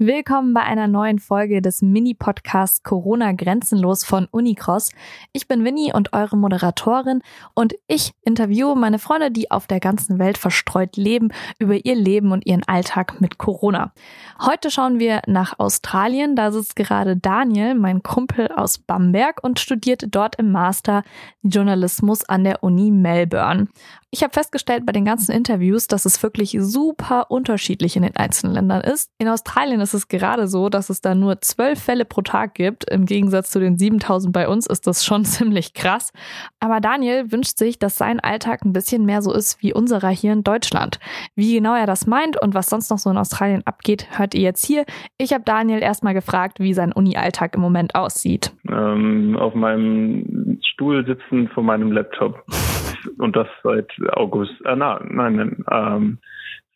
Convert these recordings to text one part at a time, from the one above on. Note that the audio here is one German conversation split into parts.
Willkommen bei einer neuen Folge des Mini-Podcasts Corona Grenzenlos von Unicross. Ich bin Winnie und eure Moderatorin und ich interviewe meine Freunde, die auf der ganzen Welt verstreut leben, über ihr Leben und ihren Alltag mit Corona. Heute schauen wir nach Australien. Da sitzt gerade Daniel, mein Kumpel aus Bamberg und studiert dort im Master Journalismus an der Uni Melbourne. Ich habe festgestellt bei den ganzen Interviews, dass es wirklich super unterschiedlich in den einzelnen Ländern ist. In Australien ist es gerade so, dass es da nur zwölf Fälle pro Tag gibt. Im Gegensatz zu den 7000 bei uns ist das schon ziemlich krass. Aber Daniel wünscht sich, dass sein Alltag ein bisschen mehr so ist wie unserer hier in Deutschland. Wie genau er das meint und was sonst noch so in Australien abgeht, hört ihr jetzt hier. Ich habe Daniel erstmal gefragt, wie sein Uni-Alltag im Moment aussieht. Ähm, auf meinem Stuhl sitzen vor meinem Laptop. und das seit August, äh, na, nein, ähm,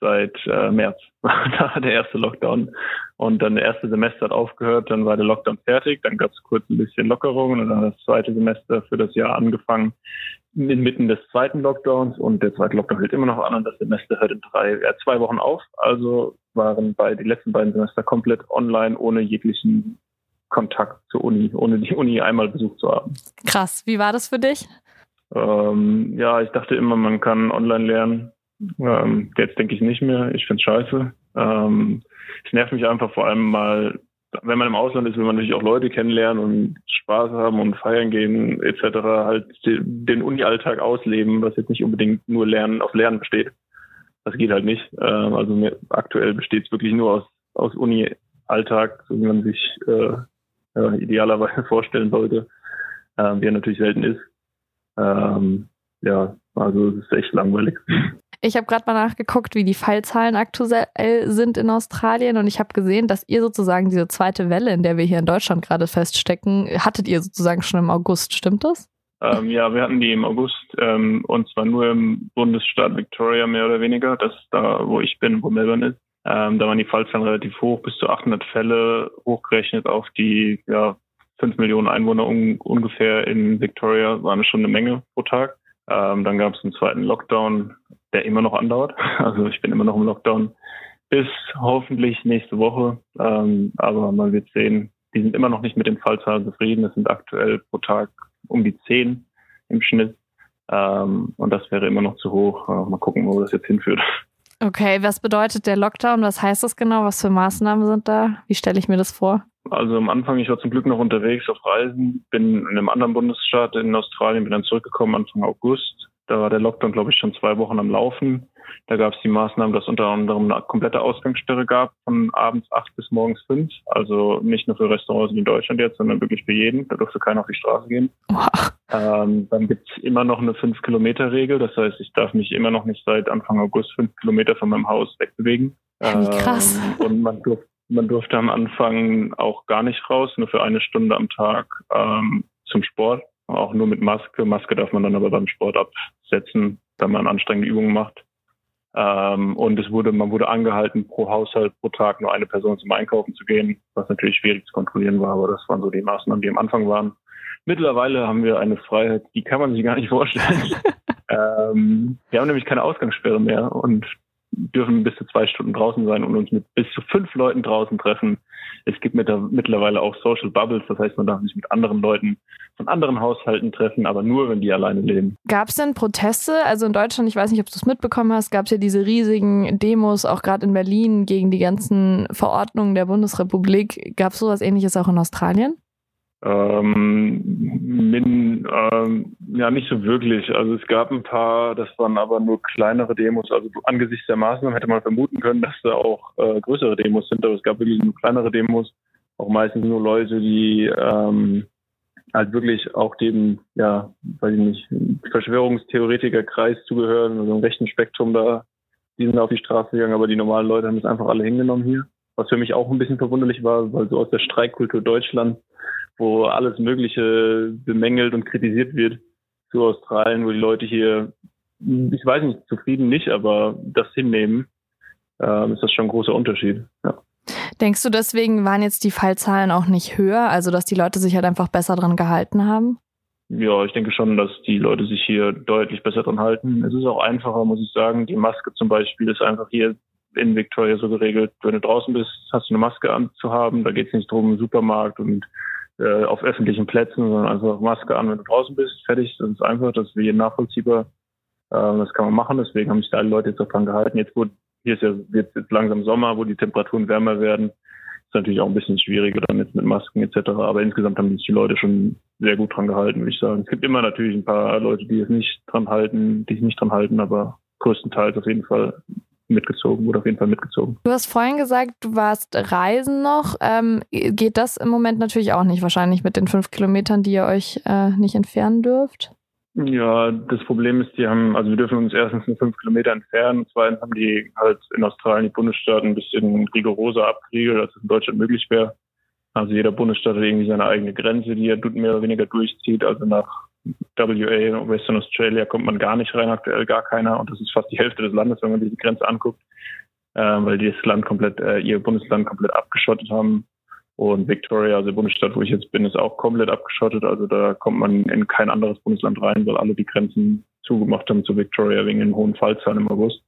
seit äh, März. da der erste Lockdown. Und dann der erste Semester hat aufgehört, dann war der Lockdown fertig, dann gab es kurz ein bisschen Lockerungen und dann das zweite Semester für das Jahr angefangen inmitten des zweiten Lockdowns und der zweite Lockdown hält immer noch an und das Semester hört in drei, äh, zwei Wochen auf. Also waren bei die letzten beiden Semester komplett online ohne jeglichen Kontakt zur Uni, ohne die Uni einmal besucht zu haben. Krass. Wie war das für dich? Ähm, ja, ich dachte immer, man kann online lernen. Ähm, jetzt denke ich nicht mehr. Ich finde es scheiße. Ähm, es nervt mich einfach vor allem mal, wenn man im Ausland ist, will man natürlich auch Leute kennenlernen und Spaß haben und feiern gehen etc. Halt den Uni-Alltag ausleben, was jetzt nicht unbedingt nur Lernen auf Lernen besteht. Das geht halt nicht. Ähm, also mir, aktuell besteht es wirklich nur aus, aus Uni-Alltag, so wie man sich äh, ja, idealerweise vorstellen sollte, äh, wie er natürlich selten ist. Ähm, ja, also es ist echt langweilig. Ich habe gerade mal nachgeguckt, wie die Fallzahlen aktuell sind in Australien und ich habe gesehen, dass ihr sozusagen diese zweite Welle, in der wir hier in Deutschland gerade feststecken, hattet ihr sozusagen schon im August, stimmt das? Ähm, ja, wir hatten die im August ähm, und zwar nur im Bundesstaat Victoria mehr oder weniger, das ist da, wo ich bin, wo Melbourne ist. Ähm, da waren die Fallzahlen relativ hoch, bis zu 800 Fälle hochgerechnet auf die ja, 5 Millionen Einwohner un ungefähr in Victoria, waren schon eine Menge pro Tag. Ähm, dann gab es einen zweiten Lockdown, der immer noch andauert. Also ich bin immer noch im Lockdown bis hoffentlich nächste Woche. Ähm, aber man wird sehen, die sind immer noch nicht mit den Fallzahlen zufrieden. Es sind aktuell pro Tag um die 10 im Schnitt. Ähm, und das wäre immer noch zu hoch. Äh, mal gucken, wo das jetzt hinführt. Okay, was bedeutet der Lockdown? Was heißt das genau? Was für Maßnahmen sind da? Wie stelle ich mir das vor? Also am Anfang, ich war zum Glück noch unterwegs auf Reisen, bin in einem anderen Bundesstaat in Australien, bin dann zurückgekommen Anfang August. Da war der Lockdown, glaube ich, schon zwei Wochen am Laufen. Da gab es die Maßnahmen, dass unter anderem eine komplette Ausgangssperre gab von abends acht bis morgens fünf. Also nicht nur für Restaurants wie in Deutschland jetzt, sondern wirklich für jeden. Da durfte keiner auf die Straße gehen. Ähm, dann gibt es immer noch eine fünf Kilometer Regel. Das heißt, ich darf mich immer noch nicht seit Anfang August fünf Kilometer von meinem Haus wegbewegen. Ähm, Krass. Und man durfte man durfte am Anfang auch gar nicht raus, nur für eine Stunde am Tag ähm, zum Sport. Auch nur mit Maske. Maske darf man dann aber beim Sport absetzen, wenn man anstrengende Übungen macht. Ähm, und es wurde, man wurde angehalten, pro Haushalt pro Tag nur eine Person zum Einkaufen zu gehen, was natürlich schwierig zu kontrollieren war, aber das waren so die Maßnahmen, die am Anfang waren. Mittlerweile haben wir eine Freiheit, die kann man sich gar nicht vorstellen. ähm, wir haben nämlich keine Ausgangssperre mehr und dürfen bis zu zwei Stunden draußen sein und uns mit bis zu fünf Leuten draußen treffen. Es gibt mittlerweile auch Social Bubbles, das heißt, man darf sich mit anderen Leuten von anderen Haushalten treffen, aber nur, wenn die alleine leben. Gab es denn Proteste? Also in Deutschland, ich weiß nicht, ob du es mitbekommen hast, gab es ja diese riesigen Demos, auch gerade in Berlin, gegen die ganzen Verordnungen der Bundesrepublik. Gab es sowas ähnliches auch in Australien? Ähm, min, ähm, ja, nicht so wirklich. Also es gab ein paar, das waren aber nur kleinere Demos. Also angesichts der Maßnahmen hätte man vermuten können, dass da auch äh, größere Demos sind, aber es gab wirklich nur kleinere Demos. Auch meistens nur Leute, die ähm, halt wirklich auch dem, ja, weiß ich nicht, Verschwörungstheoretikerkreis zugehören, also im rechten Spektrum da, die sind auf die Straße gegangen, aber die normalen Leute haben es einfach alle hingenommen hier. Was für mich auch ein bisschen verwunderlich war, weil so aus der Streikkultur Deutschland wo alles Mögliche bemängelt und kritisiert wird, zu Australien, wo die Leute hier, ich weiß nicht, zufrieden nicht, aber das hinnehmen, äh, ist das schon ein großer Unterschied. Ja. Denkst du, deswegen waren jetzt die Fallzahlen auch nicht höher, also dass die Leute sich halt einfach besser dran gehalten haben? Ja, ich denke schon, dass die Leute sich hier deutlich besser dran halten. Es ist auch einfacher, muss ich sagen. Die Maske zum Beispiel ist einfach hier in Victoria so geregelt, wenn du draußen bist, hast du eine Maske anzuhaben. Da geht es nicht drum, Supermarkt und äh, auf öffentlichen Plätzen, sondern einfach Maske an, wenn du draußen bist. Fertig, das ist einfach, das ist wie nachvollziehbar. Ähm, das kann man machen, deswegen haben sich da alle Leute jetzt auch dran gehalten. Jetzt wurde, hier ist ja jetzt, jetzt langsam Sommer, wo die Temperaturen wärmer werden. Ist natürlich auch ein bisschen schwieriger dann jetzt mit Masken etc. Aber insgesamt haben sich die Leute schon sehr gut dran gehalten, würde ich sagen. Es gibt immer natürlich ein paar Leute, die es nicht dran halten, die sich nicht dran halten, aber größtenteils auf jeden Fall mitgezogen, wurde auf jeden Fall mitgezogen. Du hast vorhin gesagt, du warst reisen noch. Ähm, geht das im Moment natürlich auch nicht, wahrscheinlich mit den fünf Kilometern, die ihr euch äh, nicht entfernen dürft? Ja, das Problem ist, die haben, also wir dürfen uns erstens nur fünf Kilometer entfernen und zweitens haben die halt in Australien die Bundesstaaten ein bisschen rigoroser abgeriegelt, als es in Deutschland möglich wäre. Also jeder Bundesstaat hat irgendwie seine eigene Grenze, die er mehr oder weniger durchzieht. Also nach WA, Western Australia, kommt man gar nicht rein, aktuell gar keiner. Und das ist fast die Hälfte des Landes, wenn man sich die Grenze anguckt, äh, weil die das Land komplett, äh, ihr Bundesland komplett abgeschottet haben. Und Victoria, also die Bundesstadt, wo ich jetzt bin, ist auch komplett abgeschottet. Also da kommt man in kein anderes Bundesland rein, weil alle die Grenzen zugemacht haben zu Victoria wegen den hohen Fallzahlen im August.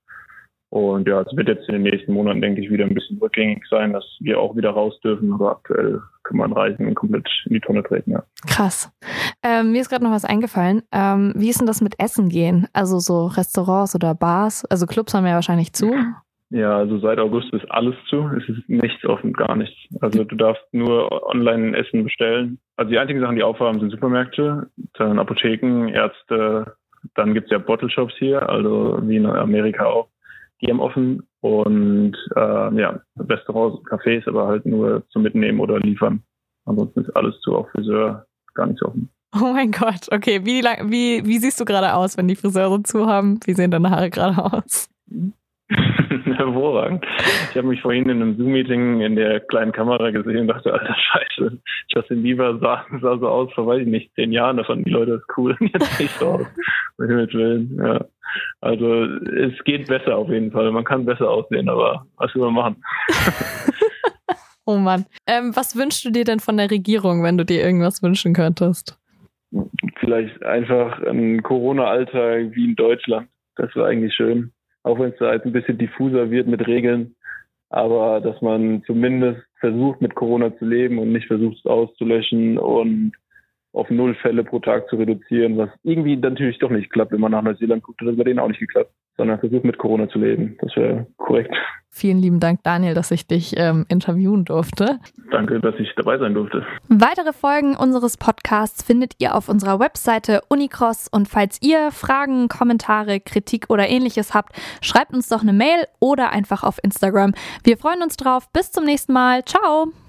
Und ja, es wird jetzt in den nächsten Monaten, denke ich, wieder ein bisschen rückgängig sein, dass wir auch wieder raus dürfen. Aber aktuell kann man Reisen komplett in die Tonne treten, ja. Krass. Ähm, mir ist gerade noch was eingefallen. Ähm, wie ist denn das mit Essen gehen? Also so Restaurants oder Bars? Also Clubs haben ja wahrscheinlich zu. Ja, also seit August ist alles zu. Es ist nichts offen, gar nichts. Also du darfst nur online Essen bestellen. Also die einzigen Sachen, die aufhaben, sind Supermärkte, dann Apotheken, Ärzte. Dann gibt's ja Bottle Shops hier, also wie in Amerika auch haben offen und äh, ja, Restaurants, Cafés, aber halt nur zum Mitnehmen oder liefern. Ansonsten ist alles zu, auch Friseur gar nicht offen. Oh mein Gott, okay. Wie, lang, wie, wie siehst du gerade aus, wenn die Friseure zu haben? Wie sehen deine Haare gerade aus? Hervorragend. Ich habe mich vorhin in einem Zoom-Meeting in der kleinen Kamera gesehen und dachte, alter Scheiße, Justin Bieber sah, sah so aus vor, weiß ich nicht, zehn Jahren, da fanden die Leute das cool. Jetzt sehe ich so aus. Mit Himmels Willen, ja. Also es geht besser auf jeden Fall. Man kann besser aussehen, aber was will man machen? oh Mann. Ähm, was wünschst du dir denn von der Regierung, wenn du dir irgendwas wünschen könntest? Vielleicht einfach ein Corona-Alltag wie in Deutschland. Das wäre eigentlich schön auch wenn es da halt ein bisschen diffuser wird mit Regeln. Aber dass man zumindest versucht, mit Corona zu leben und nicht versucht, es auszulöschen und auf null Fälle pro Tag zu reduzieren, was irgendwie natürlich doch nicht klappt, wenn man nach Neuseeland guckt, hat das bei denen auch nicht geklappt, sondern versucht mit Corona zu leben. Das wäre korrekt. Vielen lieben Dank, Daniel, dass ich dich ähm, interviewen durfte. Danke, dass ich dabei sein durfte. Weitere Folgen unseres Podcasts findet ihr auf unserer Webseite Unicross und falls ihr Fragen, Kommentare, Kritik oder ähnliches habt, schreibt uns doch eine Mail oder einfach auf Instagram. Wir freuen uns drauf. Bis zum nächsten Mal. Ciao!